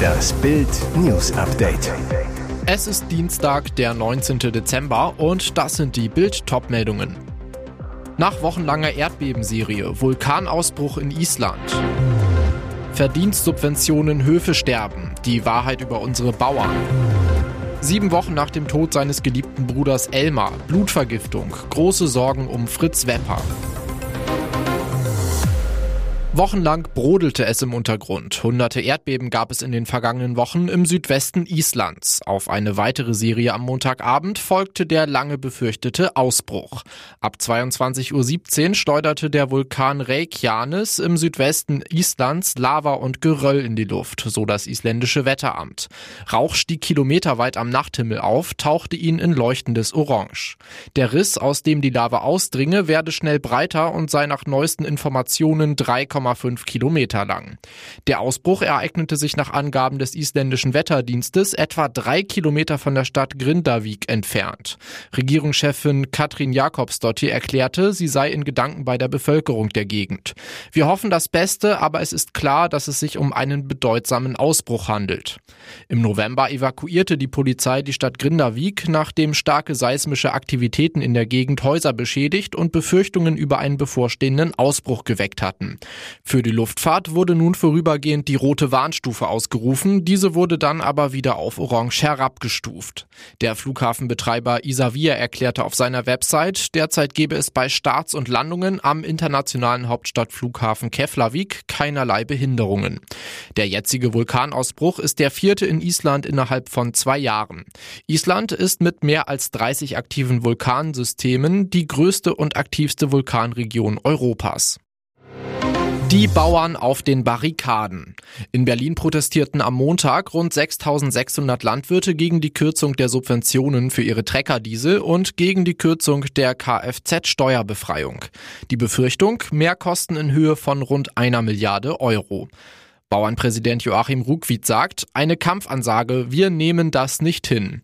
Das Bild News Update. Es ist Dienstag, der 19. Dezember und das sind die Bild Topmeldungen. Nach wochenlanger Erdbebenserie Vulkanausbruch in Island. Verdienstsubventionen Höfe sterben. Die Wahrheit über unsere Bauern. Sieben Wochen nach dem Tod seines geliebten Bruders Elmar. Blutvergiftung. Große Sorgen um Fritz Wepper. Wochenlang brodelte es im Untergrund. Hunderte Erdbeben gab es in den vergangenen Wochen im Südwesten Islands. Auf eine weitere Serie am Montagabend folgte der lange befürchtete Ausbruch. Ab 22.17 Uhr schleuderte der Vulkan Reykjanes im Südwesten Islands Lava und Geröll in die Luft, so das isländische Wetteramt. Rauch stieg kilometerweit am Nachthimmel auf, tauchte ihn in leuchtendes Orange. Der Riss, aus dem die Lava ausdringe, werde schnell breiter und sei nach neuesten Informationen 3, 2,5 Kilometer lang. Der Ausbruch ereignete sich nach Angaben des isländischen Wetterdienstes etwa drei Kilometer von der Stadt Grindavik entfernt. Regierungschefin Katrin Jakobsdottir erklärte, sie sei in Gedanken bei der Bevölkerung der Gegend. Wir hoffen das Beste, aber es ist klar, dass es sich um einen bedeutsamen Ausbruch handelt. Im November evakuierte die Polizei die Stadt Grindavik, nachdem starke seismische Aktivitäten in der Gegend Häuser beschädigt und Befürchtungen über einen bevorstehenden Ausbruch geweckt hatten. Für die Luftfahrt wurde nun vorübergehend die rote Warnstufe ausgerufen, diese wurde dann aber wieder auf Orange herabgestuft. Der Flughafenbetreiber Isavia erklärte auf seiner Website, derzeit gebe es bei Starts und Landungen am internationalen Hauptstadtflughafen Keflavik keinerlei Behinderungen. Der jetzige Vulkanausbruch ist der vierte in Island innerhalb von zwei Jahren. Island ist mit mehr als 30 aktiven Vulkansystemen die größte und aktivste Vulkanregion Europas. Die Bauern auf den Barrikaden. In Berlin protestierten am Montag rund 6600 Landwirte gegen die Kürzung der Subventionen für ihre Treckerdiesel und gegen die Kürzung der Kfz-Steuerbefreiung. Die Befürchtung, Mehrkosten in Höhe von rund einer Milliarde Euro. Bauernpräsident Joachim Ruckwied sagt, eine Kampfansage, wir nehmen das nicht hin.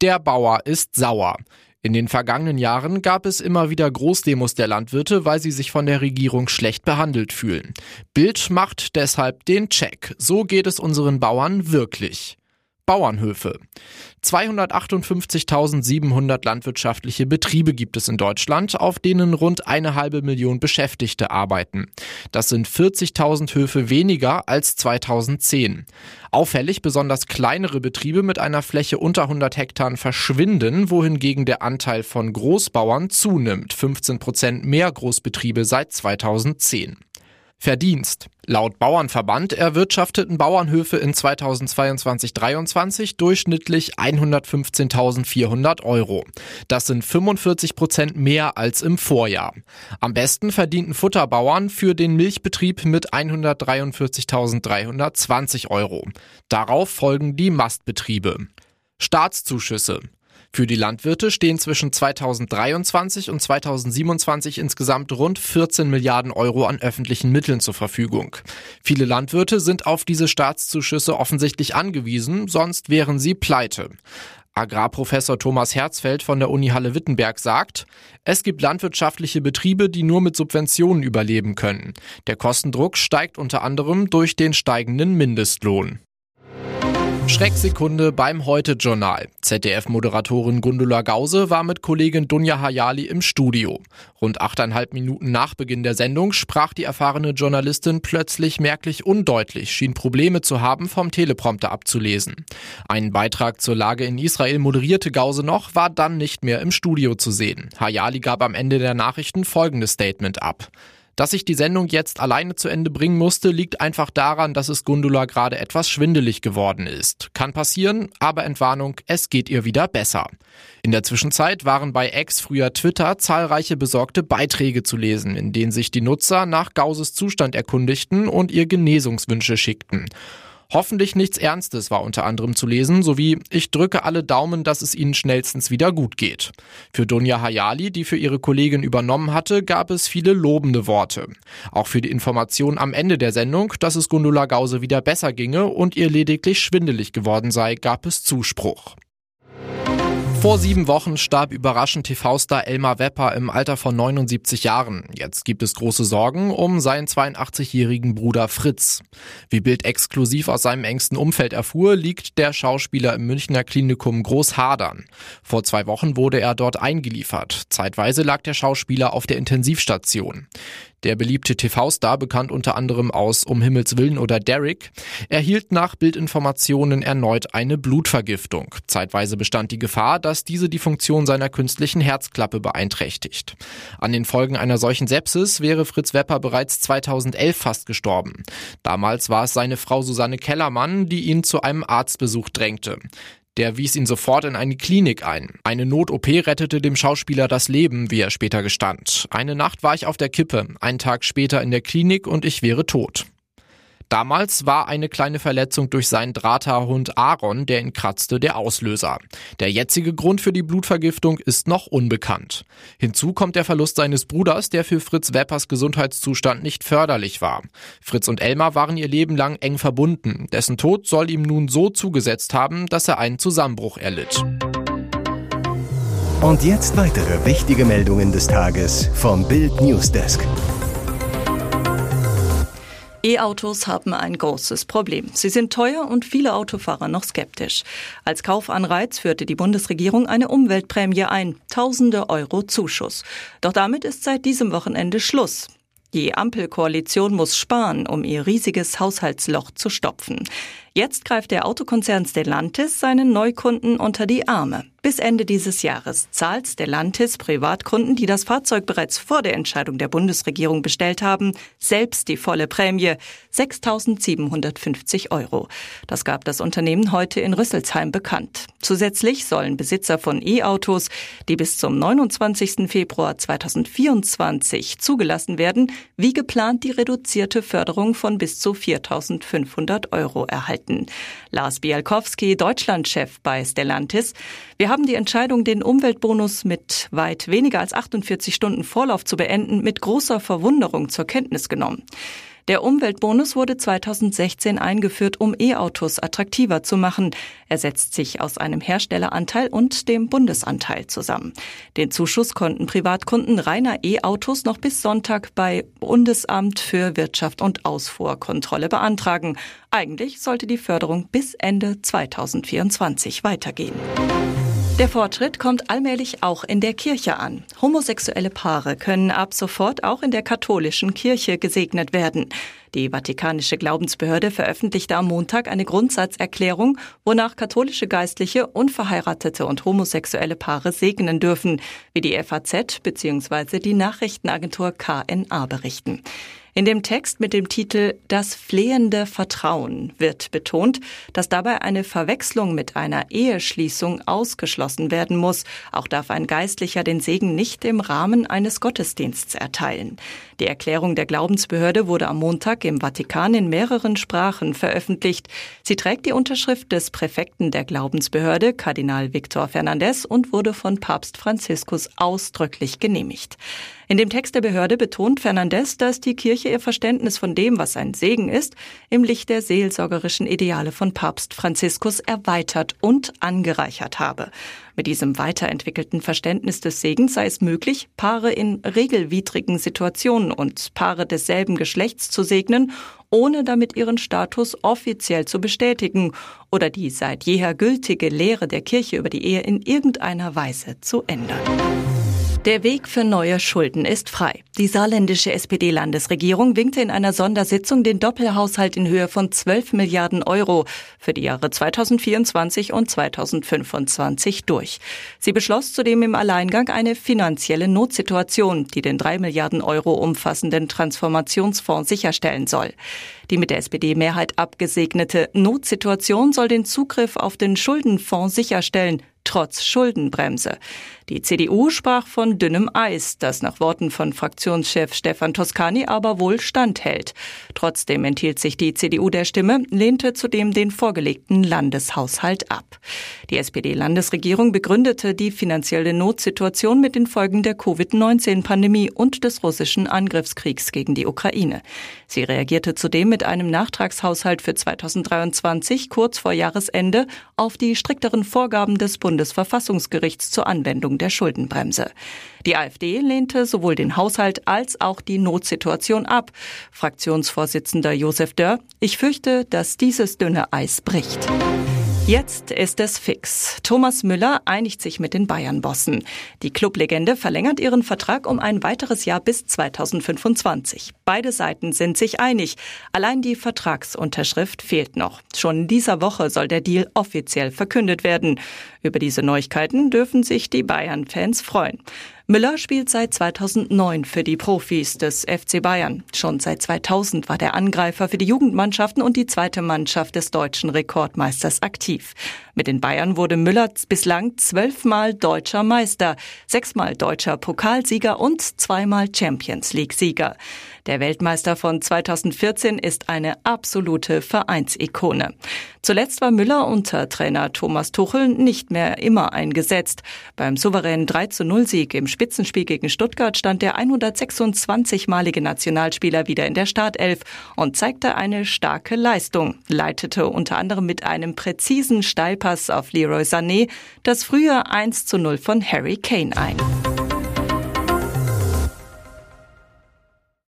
Der Bauer ist sauer. In den vergangenen Jahren gab es immer wieder Großdemos der Landwirte, weil sie sich von der Regierung schlecht behandelt fühlen. Bild macht deshalb den Check. So geht es unseren Bauern wirklich. Bauernhöfe. 258.700 landwirtschaftliche Betriebe gibt es in Deutschland, auf denen rund eine halbe Million Beschäftigte arbeiten. Das sind 40.000 Höfe weniger als 2010. Auffällig besonders kleinere Betriebe mit einer Fläche unter 100 Hektar verschwinden, wohingegen der Anteil von Großbauern zunimmt. 15 Prozent mehr Großbetriebe seit 2010. Verdienst. Laut Bauernverband erwirtschafteten Bauernhöfe in 2022-23 durchschnittlich 115.400 Euro. Das sind 45 Prozent mehr als im Vorjahr. Am besten verdienten Futterbauern für den Milchbetrieb mit 143.320 Euro. Darauf folgen die Mastbetriebe. Staatszuschüsse. Für die Landwirte stehen zwischen 2023 und 2027 insgesamt rund 14 Milliarden Euro an öffentlichen Mitteln zur Verfügung. Viele Landwirte sind auf diese Staatszuschüsse offensichtlich angewiesen, sonst wären sie pleite. Agrarprofessor Thomas Herzfeld von der Uni Halle-Wittenberg sagt, es gibt landwirtschaftliche Betriebe, die nur mit Subventionen überleben können. Der Kostendruck steigt unter anderem durch den steigenden Mindestlohn. Schrecksekunde beim Heute-Journal. ZDF-Moderatorin Gundula Gause war mit Kollegin Dunja Hayali im Studio. Rund achteinhalb Minuten nach Beginn der Sendung sprach die erfahrene Journalistin plötzlich merklich undeutlich, schien Probleme zu haben, vom Teleprompter abzulesen. Einen Beitrag zur Lage in Israel moderierte Gause noch, war dann nicht mehr im Studio zu sehen. Hayali gab am Ende der Nachrichten folgendes Statement ab. Dass ich die Sendung jetzt alleine zu Ende bringen musste, liegt einfach daran, dass es Gundula gerade etwas schwindelig geworden ist. Kann passieren, aber Entwarnung, es geht ihr wieder besser. In der Zwischenzeit waren bei Ex früher Twitter zahlreiche besorgte Beiträge zu lesen, in denen sich die Nutzer nach Gauses Zustand erkundigten und ihr Genesungswünsche schickten. Hoffentlich nichts Ernstes war unter anderem zu lesen, sowie ich drücke alle Daumen, dass es Ihnen schnellstens wieder gut geht. Für Dunja Hayali, die für ihre Kollegin übernommen hatte, gab es viele lobende Worte. Auch für die Information am Ende der Sendung, dass es Gundula Gause wieder besser ginge und ihr lediglich schwindelig geworden sei, gab es Zuspruch. Vor sieben Wochen starb überraschend TV-Star Elmar Wepper im Alter von 79 Jahren. Jetzt gibt es große Sorgen um seinen 82-jährigen Bruder Fritz. Wie Bild exklusiv aus seinem engsten Umfeld erfuhr, liegt der Schauspieler im Münchner Klinikum Großhadern. Vor zwei Wochen wurde er dort eingeliefert. Zeitweise lag der Schauspieler auf der Intensivstation. Der beliebte TV-Star, bekannt unter anderem aus Um Himmels Willen oder Derrick, erhielt nach Bildinformationen erneut eine Blutvergiftung. Zeitweise bestand die Gefahr, dass diese die Funktion seiner künstlichen Herzklappe beeinträchtigt. An den Folgen einer solchen Sepsis wäre Fritz Wepper bereits 2011 fast gestorben. Damals war es seine Frau Susanne Kellermann, die ihn zu einem Arztbesuch drängte. Der wies ihn sofort in eine Klinik ein. Eine Not-OP rettete dem Schauspieler das Leben, wie er später gestand. Eine Nacht war ich auf der Kippe, einen Tag später in der Klinik und ich wäre tot. Damals war eine kleine Verletzung durch seinen Drahterhund Aaron, der ihn kratzte, der Auslöser. Der jetzige Grund für die Blutvergiftung ist noch unbekannt. Hinzu kommt der Verlust seines Bruders, der für Fritz Weppers Gesundheitszustand nicht förderlich war. Fritz und Elmar waren ihr Leben lang eng verbunden. Dessen Tod soll ihm nun so zugesetzt haben, dass er einen Zusammenbruch erlitt. Und jetzt weitere wichtige Meldungen des Tages vom Bild Newsdesk. E-Autos haben ein großes Problem. Sie sind teuer und viele Autofahrer noch skeptisch. Als Kaufanreiz führte die Bundesregierung eine Umweltprämie ein, tausende Euro Zuschuss. Doch damit ist seit diesem Wochenende Schluss. Die Ampelkoalition muss sparen, um ihr riesiges Haushaltsloch zu stopfen. Jetzt greift der Autokonzern Stellantis seinen Neukunden unter die Arme. Bis Ende dieses Jahres zahlt Stellantis Privatkunden, die das Fahrzeug bereits vor der Entscheidung der Bundesregierung bestellt haben, selbst die volle Prämie, 6.750 Euro. Das gab das Unternehmen heute in Rüsselsheim bekannt. Zusätzlich sollen Besitzer von E-Autos, die bis zum 29. Februar 2024 zugelassen werden, wie geplant die reduzierte Förderung von bis zu 4.500 Euro erhalten. Lars Bialkowski, Deutschlandchef bei Stellantis. Wir haben die Entscheidung, den Umweltbonus mit weit weniger als 48 Stunden Vorlauf zu beenden, mit großer Verwunderung zur Kenntnis genommen. Der Umweltbonus wurde 2016 eingeführt, um E-Autos attraktiver zu machen. Er setzt sich aus einem Herstelleranteil und dem Bundesanteil zusammen. Den Zuschuss konnten Privatkunden reiner E-Autos noch bis Sonntag bei Bundesamt für Wirtschaft und Ausfuhrkontrolle beantragen. Eigentlich sollte die Förderung bis Ende 2024 weitergehen. Der Fortschritt kommt allmählich auch in der Kirche an. Homosexuelle Paare können ab sofort auch in der katholischen Kirche gesegnet werden. Die Vatikanische Glaubensbehörde veröffentlichte am Montag eine Grundsatzerklärung, wonach katholische Geistliche unverheiratete und homosexuelle Paare segnen dürfen, wie die FAZ bzw. die Nachrichtenagentur KNA berichten. In dem Text mit dem Titel Das flehende Vertrauen wird betont, dass dabei eine Verwechslung mit einer Eheschließung ausgeschlossen werden muss. Auch darf ein Geistlicher den Segen nicht im Rahmen eines Gottesdienstes erteilen. Die Erklärung der Glaubensbehörde wurde am Montag im Vatikan in mehreren Sprachen veröffentlicht. Sie trägt die Unterschrift des Präfekten der Glaubensbehörde, Kardinal Victor Fernandez, und wurde von Papst Franziskus ausdrücklich genehmigt. In dem Text der Behörde betont Fernandez, dass die Kirche ihr Verständnis von dem, was ein Segen ist, im Licht der seelsorgerischen Ideale von Papst Franziskus erweitert und angereichert habe. Mit diesem weiterentwickelten Verständnis des Segens sei es möglich, Paare in regelwidrigen Situationen und Paare desselben Geschlechts zu segnen, ohne damit ihren Status offiziell zu bestätigen oder die seit jeher gültige Lehre der Kirche über die Ehe in irgendeiner Weise zu ändern. Der Weg für neue Schulden ist frei. Die saarländische SPD-Landesregierung winkte in einer Sondersitzung den Doppelhaushalt in Höhe von 12 Milliarden Euro für die Jahre 2024 und 2025 durch. Sie beschloss zudem im Alleingang eine finanzielle Notsituation, die den 3 Milliarden Euro umfassenden Transformationsfonds sicherstellen soll. Die mit der SPD-Mehrheit abgesegnete Notsituation soll den Zugriff auf den Schuldenfonds sicherstellen, trotz Schuldenbremse. Die CDU sprach von dünnem Eis, das nach Worten von Fraktionschef Stefan Toscani aber wohl standhält. Trotzdem enthielt sich die CDU der Stimme, lehnte zudem den vorgelegten Landeshaushalt ab. Die SPD-Landesregierung begründete die finanzielle Notsituation mit den Folgen der Covid-19-Pandemie und des russischen Angriffskriegs gegen die Ukraine. Sie reagierte zudem mit einem Nachtragshaushalt für 2023 kurz vor Jahresende auf die strikteren Vorgaben des Bundes Bundesverfassungsgerichts zur Anwendung der Schuldenbremse. Die AfD lehnte sowohl den Haushalt als auch die Notsituation ab. Fraktionsvorsitzender Josef Dörr, ich fürchte, dass dieses dünne Eis bricht. Jetzt ist es fix. Thomas Müller einigt sich mit den Bayern-Bossen. Die Clublegende verlängert ihren Vertrag um ein weiteres Jahr bis 2025. Beide Seiten sind sich einig. Allein die Vertragsunterschrift fehlt noch. Schon in dieser Woche soll der Deal offiziell verkündet werden. Über diese Neuigkeiten dürfen sich die Bayern-Fans freuen. Müller spielt seit 2009 für die Profis des FC Bayern. Schon seit 2000 war der Angreifer für die Jugendmannschaften und die zweite Mannschaft des deutschen Rekordmeisters aktiv. Mit den Bayern wurde Müller bislang zwölfmal deutscher Meister, sechsmal deutscher Pokalsieger und zweimal Champions League-Sieger. Der Weltmeister von 2014 ist eine absolute Vereinsikone. Zuletzt war Müller unter Trainer Thomas Tuchel nicht mehr immer eingesetzt. Beim souveränen 3 0 Sieg im Spitzenspiel gegen Stuttgart stand der 126-malige Nationalspieler wieder in der Startelf und zeigte eine starke Leistung, leitete unter anderem mit einem präzisen Steilpass auf Leroy Sané das frühe 1 zu 0 von Harry Kane ein.